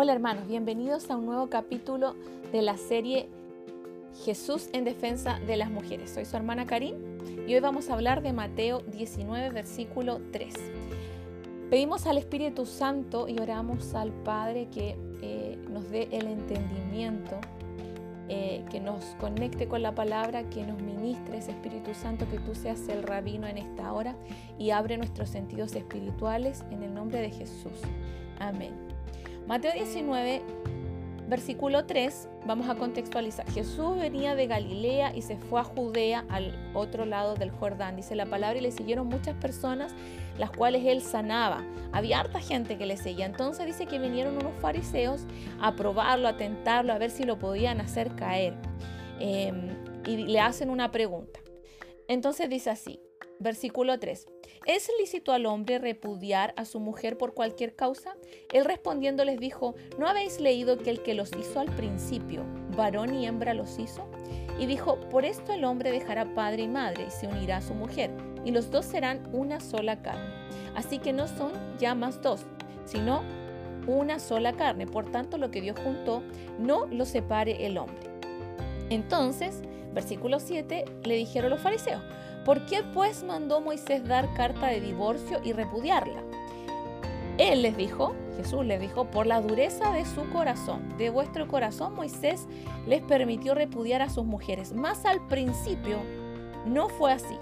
Hola hermanos, bienvenidos a un nuevo capítulo de la serie Jesús en defensa de las mujeres. Soy su hermana Karim y hoy vamos a hablar de Mateo 19, versículo 3. Pedimos al Espíritu Santo y oramos al Padre que eh, nos dé el entendimiento, eh, que nos conecte con la palabra, que nos ministre Espíritu Santo, que tú seas el rabino en esta hora y abre nuestros sentidos espirituales en el nombre de Jesús. Amén. Mateo 19, versículo 3, vamos a contextualizar. Jesús venía de Galilea y se fue a Judea al otro lado del Jordán. Dice la palabra y le siguieron muchas personas, las cuales él sanaba. Había harta gente que le seguía. Entonces dice que vinieron unos fariseos a probarlo, a tentarlo, a ver si lo podían hacer caer. Em, y le hacen una pregunta. Entonces dice así, Versículo 3. ¿Es lícito al hombre repudiar a su mujer por cualquier causa? Él respondiendo les dijo, ¿no habéis leído que el que los hizo al principio, varón y hembra los hizo? Y dijo, por esto el hombre dejará padre y madre y se unirá a su mujer, y los dos serán una sola carne. Así que no son ya más dos, sino una sola carne. Por tanto, lo que Dios juntó, no lo separe el hombre. Entonces, versículo 7, le dijeron los fariseos, ¿Por qué pues mandó Moisés dar carta de divorcio y repudiarla? Él les dijo, Jesús les dijo, por la dureza de su corazón, de vuestro corazón Moisés les permitió repudiar a sus mujeres, mas al principio no fue así.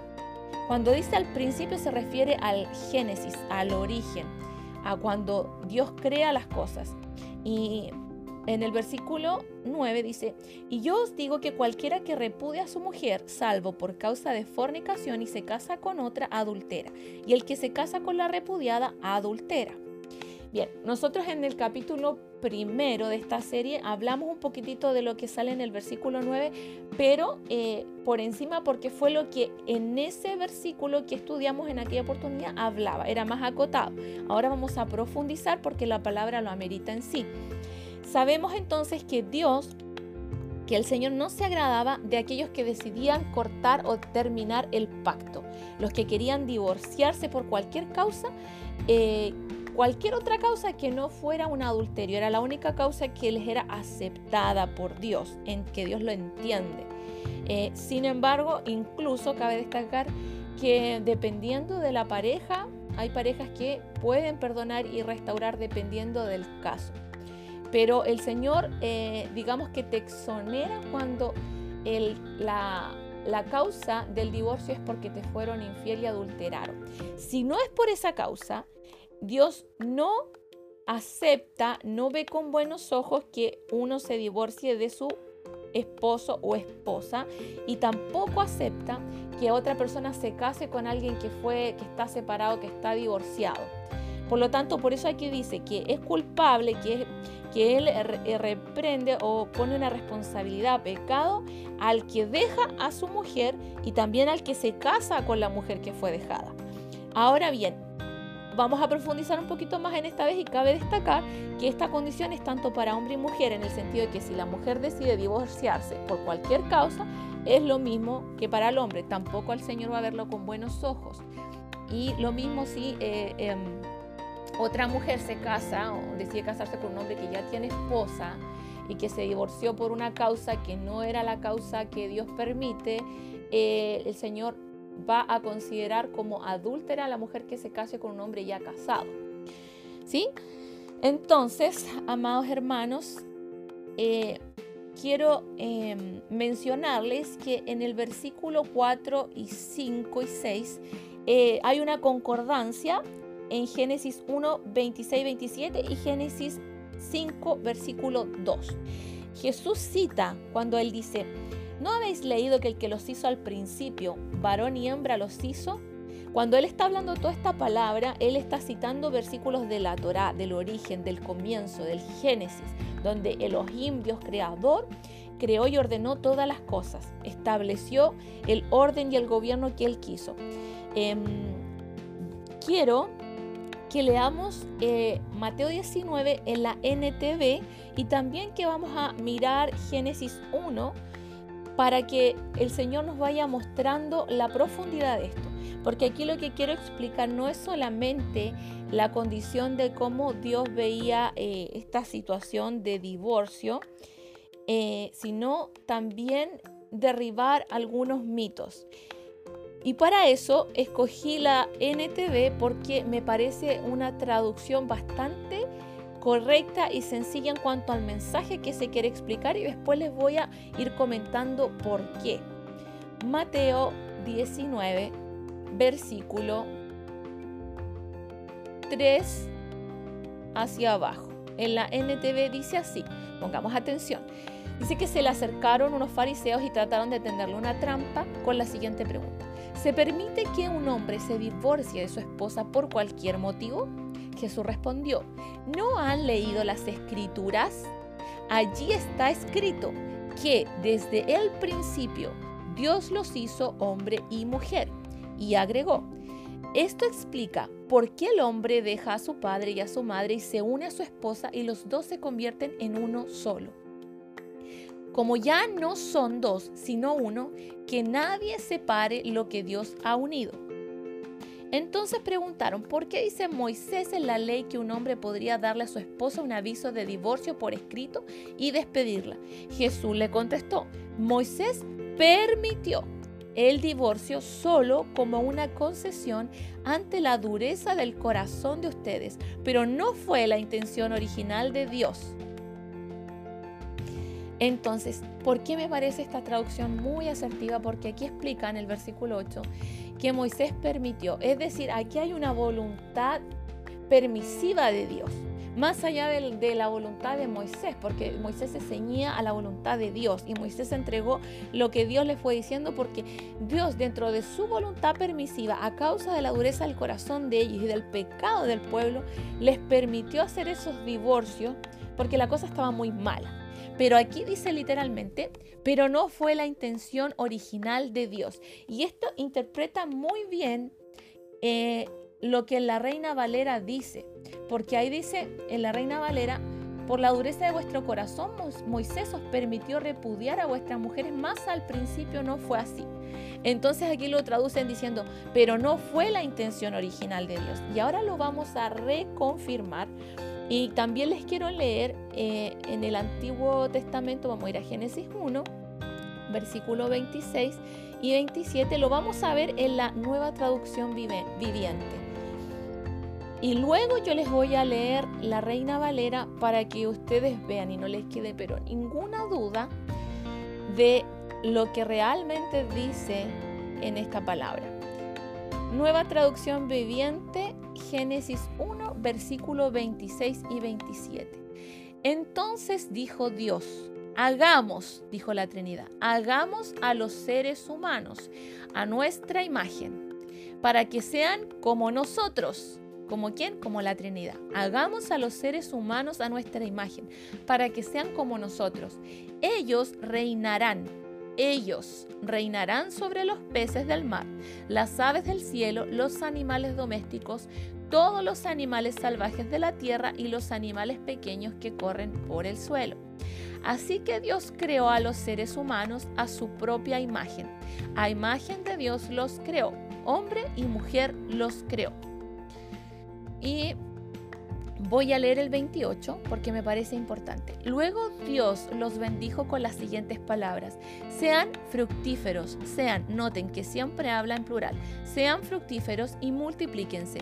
Cuando dice al principio se refiere al génesis, al origen, a cuando Dios crea las cosas. Y en el versículo 9 dice, y yo os digo que cualquiera que repudia a su mujer, salvo por causa de fornicación y se casa con otra, adultera, y el que se casa con la repudiada, adultera. Bien, nosotros en el capítulo primero de esta serie hablamos un poquitito de lo que sale en el versículo 9, pero eh, por encima porque fue lo que en ese versículo que estudiamos en aquella oportunidad hablaba, era más acotado. Ahora vamos a profundizar porque la palabra lo amerita en sí. Sabemos entonces que Dios, que el Señor no se agradaba de aquellos que decidían cortar o terminar el pacto, los que querían divorciarse por cualquier causa, eh, cualquier otra causa que no fuera un adulterio, era la única causa que les era aceptada por Dios, en que Dios lo entiende. Eh, sin embargo, incluso cabe destacar que dependiendo de la pareja, hay parejas que pueden perdonar y restaurar dependiendo del caso. Pero el Señor, eh, digamos que te exonera cuando la, causa del divorcio es porque te fueron infiel y adulteraron. Si no es por esa causa, Dios no acepta, no ve con buenos ojos que uno se divorcie de su esposo o esposa y tampoco acepta que otra persona se case con alguien que fue que está separado, que está divorciado. Por lo tanto, por eso aquí dice que es culpable, que, que él eh, reprende o pone una responsabilidad, pecado, al que deja a su mujer y también al que se casa con la mujer que fue dejada. Ahora bien, vamos a profundizar un poquito más en esta vez y cabe destacar que esta condición es tanto para hombre y mujer en el sentido de que si la mujer decide divorciarse por cualquier causa, es lo mismo que para el hombre. Tampoco al Señor va a verlo con buenos ojos. Y lo mismo si... Eh, em, otra mujer se casa o decide casarse con un hombre que ya tiene esposa y que se divorció por una causa que no era la causa que Dios permite, eh, el Señor va a considerar como adúltera a la mujer que se case con un hombre ya casado. ¿Sí? Entonces, amados hermanos, eh, quiero em, mencionarles que en el versículo 4 y 5 y 6 eh, hay una concordancia en Génesis 1, 26, 27 y Génesis 5, versículo 2. Jesús cita cuando él dice, ¿no habéis leído que el que los hizo al principio, varón y hembra los hizo? Cuando él está hablando toda esta palabra, él está citando versículos de la Torá, del origen, del comienzo, del Génesis, donde Elohim, Dios creador, creó y ordenó todas las cosas, estableció el orden y el gobierno que él quiso. Em, quiero que leamos eh, Mateo 19 en la NTV y también que vamos a mirar Génesis 1 para que el Señor nos vaya mostrando la profundidad de esto. Porque aquí lo que quiero explicar no es solamente la condición de cómo Dios veía eh, esta situación de divorcio, eh, sino también derribar algunos mitos. Y para eso escogí la NTV porque me parece una traducción bastante correcta y sencilla en cuanto al mensaje que se quiere explicar y después les voy a ir comentando por qué. Mateo 19, versículo 3 hacia abajo. En la NTV dice así, pongamos atención. Dice que se le acercaron unos fariseos y trataron de tenderle una trampa con la siguiente pregunta. ¿Se permite que un hombre se divorcie de su esposa por cualquier motivo? Jesús respondió, ¿no han leído las escrituras? Allí está escrito que desde el principio Dios los hizo hombre y mujer. Y agregó, esto explica por qué el hombre deja a su padre y a su madre y se une a su esposa y los dos se convierten en uno solo. Como ya no son dos, sino uno, que nadie separe lo que Dios ha unido. Entonces preguntaron, ¿por qué dice Moisés en la ley que un hombre podría darle a su esposa un aviso de divorcio por escrito y despedirla? Jesús le contestó, Moisés permitió el divorcio solo como una concesión ante la dureza del corazón de ustedes, pero no fue la intención original de Dios. Entonces, ¿por qué me parece esta traducción muy asertiva? Porque aquí explica en el versículo 8 que Moisés permitió, es decir, aquí hay una voluntad permisiva de Dios, más allá de, la voluntad de Moisés, porque Moisés se ceñía a la voluntad de Dios y Moisés entregó lo que Dios le fue diciendo porque Dios dentro de su voluntad permisiva, a causa de la dureza del corazón de ellos y del pecado del pueblo, les permitió hacer esos divorcios porque la cosa estaba muy mala. Pero aquí dice literalmente, pero no fue la intención original de Dios. Y esto interpreta muy bien eh, lo que la Reina Valera dice, porque ahí dice en la Reina Valera, por la dureza de vuestro corazón, Moisés os permitió repudiar a vuestras mujeres, más al principio no fue así. Entonces aquí lo traducen diciendo, pero no fue la intención original de Dios. Y ahora lo vamos a reconfirmar y también les quiero leer eh, en el Antiguo Testamento, vamos a ir a Génesis 1, versículo 26 y 27, lo vamos a ver en la nueva traducción viviente. Y luego yo les voy a leer la Reina Valera para que ustedes vean y no les quede pero ninguna duda de lo que realmente dice en esta palabra. Nueva traducción viviente, Génesis 1, versículo 26 y 27. Entonces dijo Dios, hagamos, dijo la Trinidad, hagamos a los seres humanos a nuestra imagen, para que sean como nosotros. ¿Como quién? Como la Trinidad. Hagamos a los seres humanos a nuestra imagen, para que sean como nosotros. Ellos reinarán ellos reinarán sobre los peces del mar, las aves del cielo, los animales domésticos, todos los animales salvajes de la tierra y los animales pequeños que corren por el suelo. Así que Dios creó a los seres humanos a su propia imagen. A imagen de Dios los creó. Hombre y mujer los creó. Y Voy a leer el 28 porque me parece importante. Luego Dios los bendijo con las siguientes palabras. Sean fructíferos, sean, noten que siempre habla en plural, sean fructíferos y multiplíquense.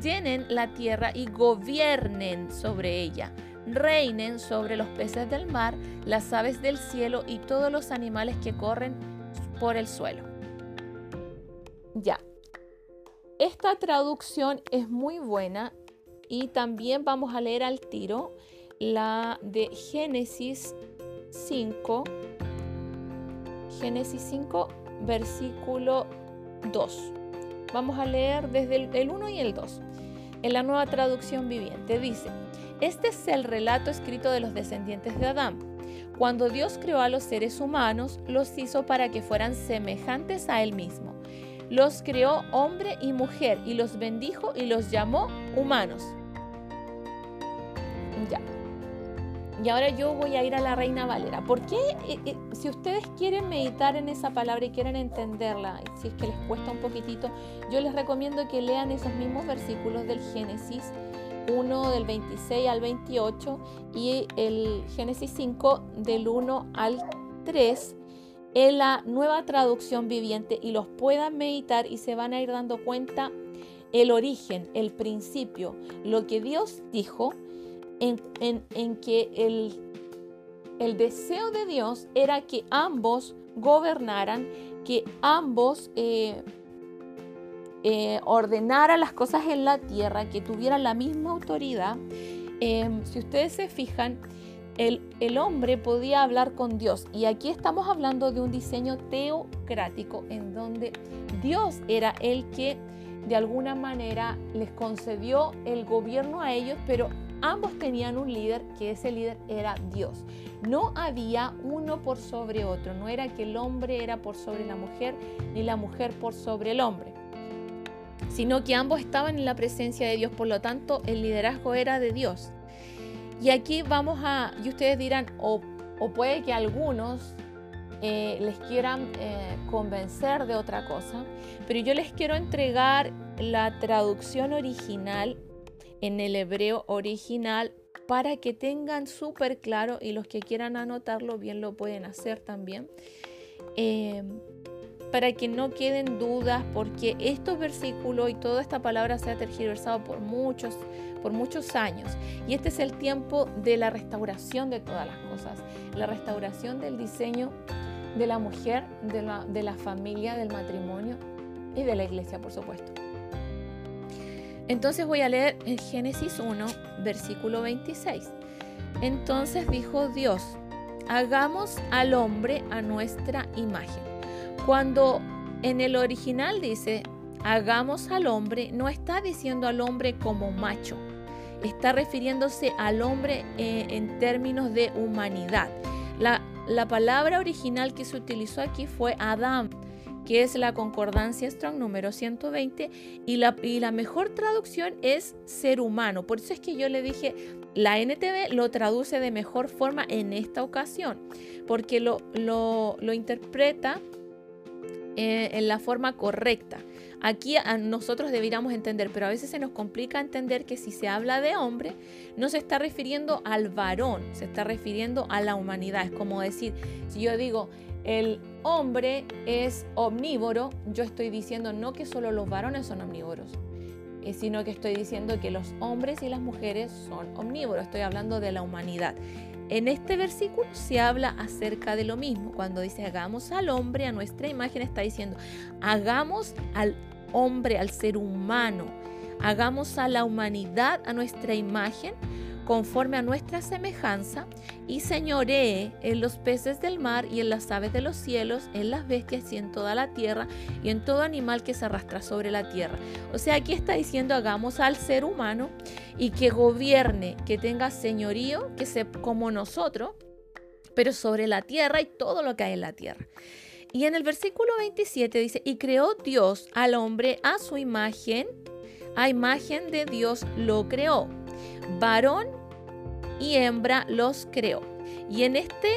Llenen la tierra y gobiernen sobre ella. Reinen sobre los peces del mar, las aves del cielo y todos los animales que corren por el suelo. Ya. Esta traducción es muy buena y también vamos a leer al tiro la de Génesis 5, Génesis 5, versículo 2. Vamos a leer desde el, 1 y el 2. En la nueva traducción viviente dice, este es el relato escrito de los descendientes de Adán. Cuando Dios creó a los seres humanos, los hizo para que fueran semejantes a Él mismo. Los creó hombre y mujer y los bendijo y los llamó humanos. Ya. y ahora yo voy a ir a la Reina Valera. ¿Por qué? Eh, eh, si ustedes quieren meditar en esa palabra y quieren entenderla, si es que les cuesta un poquitito, yo les recomiendo que lean esos mismos versículos del Génesis 1 del 26 al 28 y el Génesis 5 del 1 al 3 en la nueva traducción viviente y los puedan meditar y se van a ir dando cuenta el origen, el principio, lo que Dios dijo en, que el, el deseo de Dios era que ambos gobernaran, que ambos eh, eh, ordenaran las cosas en la tierra, que tuvieran la misma autoridad. Em, si ustedes se fijan, el, el, hombre podía hablar con Dios. Y aquí estamos hablando de un diseño teocrático en donde Dios era el que de alguna manera les concedió el gobierno a ellos, pero ambos tenían un líder, que ese líder era Dios. No había uno por sobre otro, no era que el hombre era por sobre la mujer, ni la mujer por sobre el hombre, sino que ambos estaban en la presencia de Dios, por lo tanto el liderazgo era de Dios. Y aquí vamos a, y ustedes dirán, o, puede que algunos eh, les quieran eh, convencer de otra cosa, pero yo les quiero entregar la traducción original en el hebreo original para que tengan súper claro y los que quieran anotarlo bien lo pueden hacer también. Eh, para que no queden dudas, porque estos versículos y toda esta palabra se ha tergiversado por muchos, por muchos años. Y este es el tiempo de la restauración de todas las cosas, la restauración del diseño de la mujer, de la familia, del matrimonio y de la iglesia, por supuesto. Entonces voy a leer en Génesis 1, versículo 26. Entonces dijo Dios, hagamos al hombre a nuestra imagen. Cuando en el original dice, hagamos al hombre, no está diciendo al hombre como macho, está refiriéndose al hombre eh, en términos de humanidad. La, la palabra original que se utilizó aquí fue Adán que es la concordancia Strong número 120, y la, y la mejor traducción es ser humano. Por eso es que yo le dije, la NTV lo traduce de mejor forma en esta ocasión, porque lo, lo, interpreta eh, en la forma correcta. Aquí a nosotros deberíamos entender, pero a veces se nos complica entender que si se habla de hombre, no se está refiriendo al varón, se está refiriendo a la humanidad. Es como decir, si yo digo, el hombre es omnívoro, yo estoy diciendo no que solo los varones son omnívoros, eh, sino que estoy diciendo que los hombres y las mujeres son omnívoros, estoy hablando de la humanidad. En este versículo se habla acerca de lo mismo. Cuando dice hagamos al hombre a nuestra imagen, está diciendo hagamos al hombre, al ser humano, hagamos a la humanidad a nuestra imagen conforme a nuestra semejanza, y señoree en los peces del mar y en las aves de los cielos, en las bestias y en toda la tierra, y en todo animal que se arrastra sobre la tierra. O sea, aquí está diciendo, hagamos al ser humano y que gobierne, que tenga señorío, que sea como nosotros, pero sobre la tierra y todo lo que hay en la tierra. Y en el versículo 27 dice, y creó Dios al hombre a su imagen, a imagen de Dios lo creó. Varón y hembra los creó. Y en este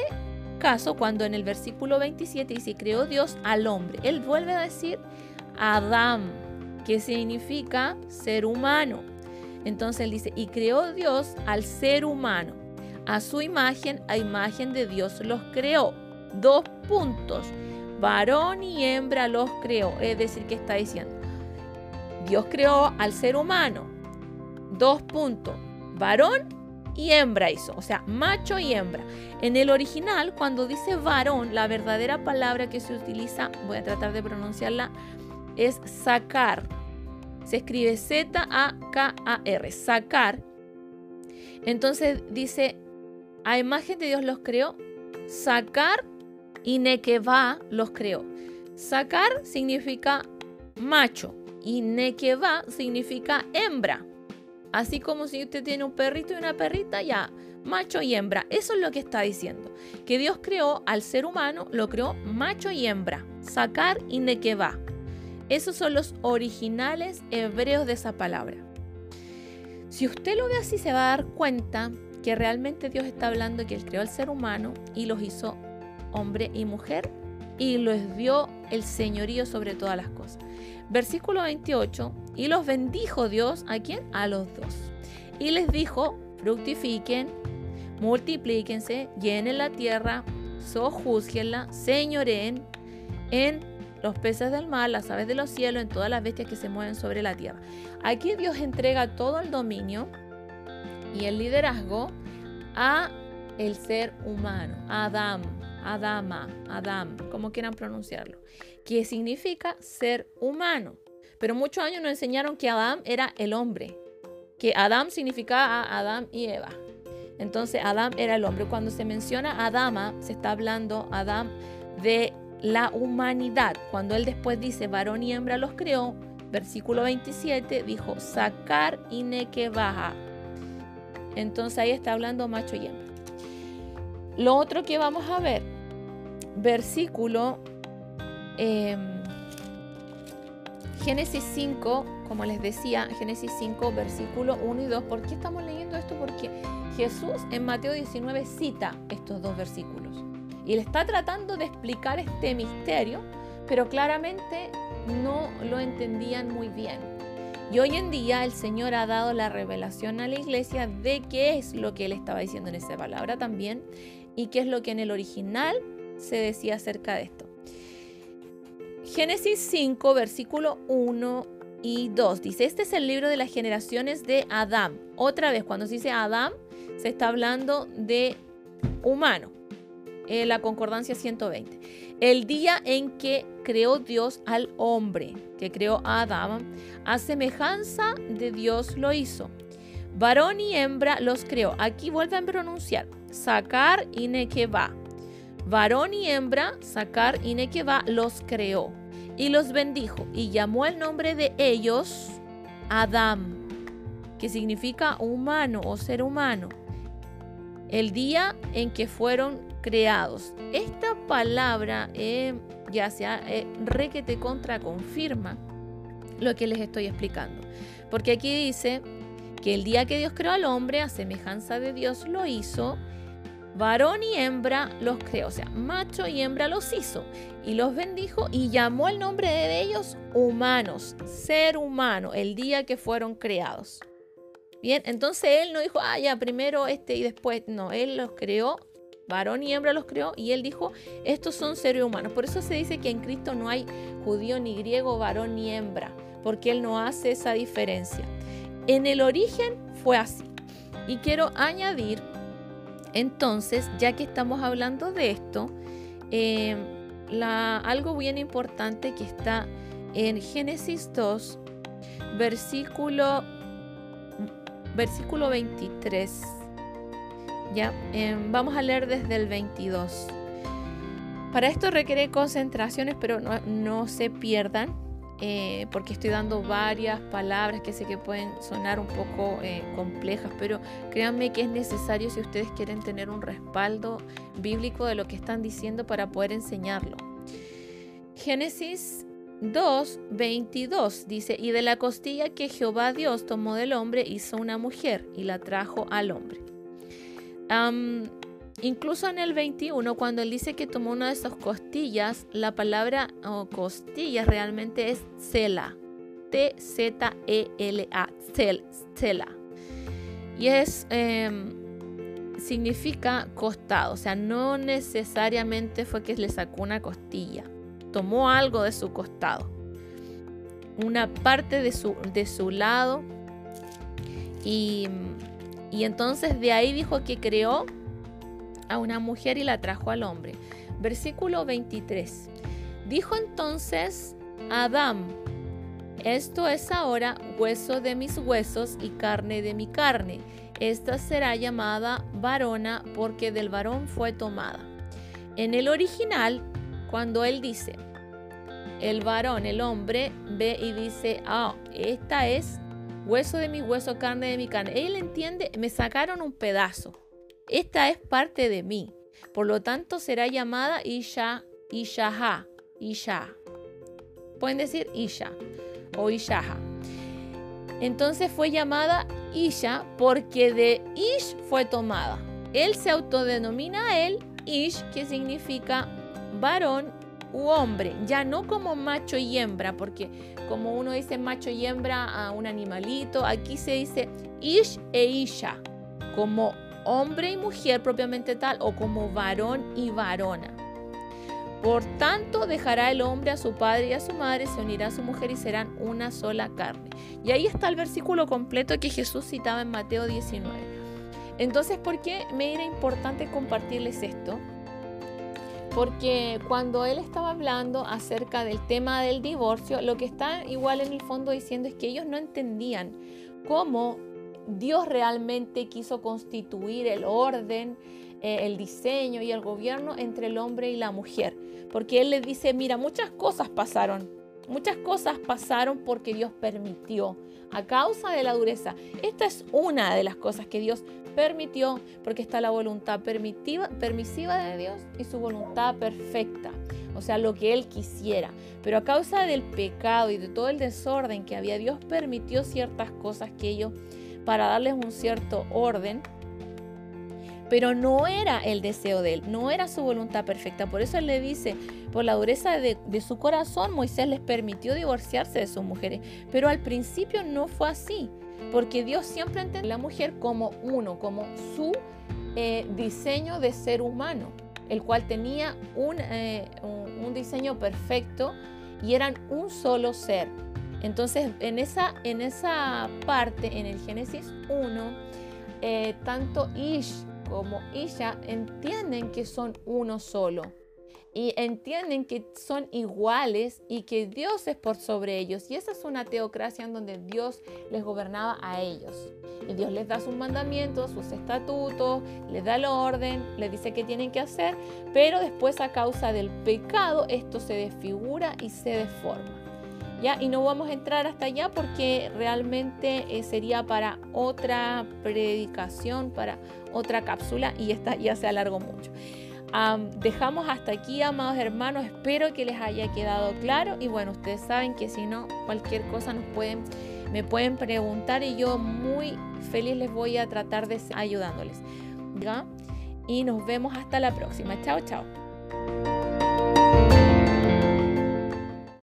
caso, cuando en el versículo 27 dice, creó Dios al hombre, él vuelve a decir Adán, que significa ser humano. Entonces él dice, y creó Dios al ser humano. A su imagen, a imagen de Dios los creó. Dos puntos. Varón y hembra los creó. Es decir, que está diciendo? Dios creó al ser humano. Dos puntos. Varón y hembra hizo, o sea, macho y hembra. En el original, cuando dice varón, la verdadera palabra que se utiliza, voy a tratar de pronunciarla, es sacar. Se escribe Z-A-K-A-R, sacar. Entonces dice, a imagen de Dios los creó, sacar y Nekeva los creó. Sacar significa macho y Nekeva significa hembra. Así como si usted tiene un perrito y una perrita, ya, macho y hembra. Eso es lo que está diciendo. Que Dios creó al ser humano, lo creó macho y hembra. Sacar y nequeva. Esos son los originales hebreos de esa palabra. Si usted lo ve así, se va a dar cuenta que realmente Dios está hablando que Él creó al ser humano y los hizo hombre y mujer y les dio el señorío sobre todas las cosas. Versículo 28, y los bendijo Dios a quién? A los dos. Y les dijo, fructifiquen, multiplíquense, llenen la tierra, sojuzguenla, señoreen en los peces del mar, las aves de los cielos, en todas las bestias que se mueven sobre la tierra. Aquí Dios entrega todo el dominio y el liderazgo a el ser humano, Adán, Adama, Adam, como quieran pronunciarlo, que significa ser humano. Pero muchos años nos enseñaron que Adán era el hombre, que Adam significaba Adán y Eva. Entonces Adán era el hombre. Cuando se menciona Adama, se está hablando Adán de la humanidad. Cuando él después dice varón y hembra los creó, versículo 27 dijo sacar y baja. Entonces ahí está hablando macho y hembra. Lo otro que vamos a ver, versículo em, Génesis 5, como les decía, Génesis 5, versículo 1 y 2. ¿Por qué estamos leyendo esto? Porque Jesús en Mateo 19 cita estos dos versículos y le está tratando de explicar este misterio, pero claramente no lo entendían muy bien. Y hoy en día el Señor ha dado la revelación a la iglesia de qué es lo que Él estaba diciendo en esa palabra también y qué es lo que en el original se decía acerca de esto. Génesis 5, versículo 1 y 2 dice, este es el libro de las generaciones de Adán. Otra vez, cuando se dice Adán, se está hablando de humano. Eh, la concordancia 120. El día en que creó Dios al hombre, que creó a Adán, a semejanza de Dios lo hizo. Varón y hembra los creó. Aquí vuelven a pronunciar. Sacar y nequeba. Varón y hembra, sacar y nequeba los creó. Y los bendijo. Y llamó el nombre de ellos Adán, que significa humano o ser humano. El día en que fueron creados. Esta palabra eh, ya sea eh, re que te contra confirma lo que les estoy explicando. Porque aquí dice que el día que Dios creó al hombre, a semejanza de Dios lo hizo, varón y hembra los creó, o sea, macho y hembra los hizo y los bendijo y llamó el nombre de ellos humanos, ser humano, el día que fueron creados. Bien, entonces él no dijo, ah, ya, primero este y después, no, él los creó varón y hembra los creó y él dijo, estos son seres humanos. Por eso se dice que en Cristo no hay judío ni griego, varón ni hembra, porque él no hace esa diferencia. En el origen fue así. Y quiero añadir, entonces, ya que estamos hablando de esto, em, algo bien importante que está en Génesis 2, versículo, versículo 23 ya, em, vamos a leer desde el 22. Para esto requiere concentraciones, pero no, se pierdan, eh, porque estoy dando varias palabras que sé que pueden sonar un poco eh, complejas, pero créanme que es necesario si ustedes quieren tener un respaldo bíblico de lo que están diciendo para poder enseñarlo. Génesis 2, 22 dice, y de la costilla que Jehová Dios tomó del hombre hizo una mujer y la trajo al hombre incluso en el 21, cuando él dice que tomó una de sus costillas, la palabra costillas realmente es cela. T-Z-E-L-A. Cela. Y es. Em, significa costado. O sea, no necesariamente fue que le sacó una costilla. Tomó algo de su costado. Una parte de su, de su lado. Y y entonces de ahí dijo que creó a una mujer y la trajo al hombre. Versículo 23. Dijo entonces Adán, esto es ahora hueso de mis huesos y carne de mi carne. Esta será llamada varona porque del varón fue tomada. En el original, cuando él dice, el varón, el hombre, ve y dice, ah, esta es hueso de mi hueso, carne de mi carne. Él entiende, me sacaron un pedazo. Esta es parte de mí. Por lo tanto, será llamada Isha, Ishaha, Isha. Pueden decir Isha o Ishaha. Entonces fue llamada Isha porque de Ish fue tomada. Él se autodenomina a él Ish, que significa varón u hombre, ya no como macho y hembra, porque como uno dice macho y hembra a un animalito, aquí se dice Ish e Isha, como hombre y mujer propiamente tal, o como varón y varona. Por tanto, dejará el hombre a su padre y a su madre, se unirá a su mujer y serán una sola carne. Y ahí está el versículo completo que Jesús citaba en Mateo 19. Entonces, ¿por qué me era importante compartirles esto? Porque cuando él estaba hablando acerca del tema del divorcio, lo que está igual en el fondo diciendo es que ellos no entendían cómo Dios realmente quiso constituir el orden, eh, el diseño y el gobierno entre el hombre y la mujer. Porque Él les dice, mira, muchas cosas pasaron. Muchas cosas pasaron porque Dios permitió, a causa de la dureza. Esta es una de las cosas que Dios permitió, porque está la voluntad permitiva, permisiva de Dios y su voluntad perfecta, o sea, lo que Él quisiera. Pero a causa del pecado y de todo el desorden que había, Dios permitió ciertas cosas que ellos, para darles un cierto orden, pero no era el deseo de él, no era su voluntad perfecta. Por eso él le dice, por la dureza de, su corazón, Moisés les permitió divorciarse de sus mujeres, pero al principio no fue así, porque Dios siempre entendió a la mujer como uno, como su eh, diseño de ser humano, el cual tenía eh, un, un diseño perfecto y eran un solo ser. Entonces, en esa, en esa parte, en el Génesis 1, eh, tanto Ish como ella entienden que son uno solo y entienden que son iguales y que Dios es por sobre ellos. Y esa es una teocracia en donde Dios les gobernaba a ellos. Y Dios les da sus mandamientos, sus estatutos, les da el orden, les dice qué tienen que hacer, pero después a causa del pecado esto se desfigura y se deforma. Y no vamos a entrar hasta allá porque realmente eh, sería para otra predicación, para otra cápsula y esta ya se alargó mucho. dejamos hasta aquí, amados hermanos. Espero que les haya quedado claro. Y bueno, ustedes saben que si no, cualquier cosa me pueden preguntar y yo muy feliz les voy a tratar de ayudándoles. ¿Ya? Y nos vemos hasta la próxima. Chao, chao.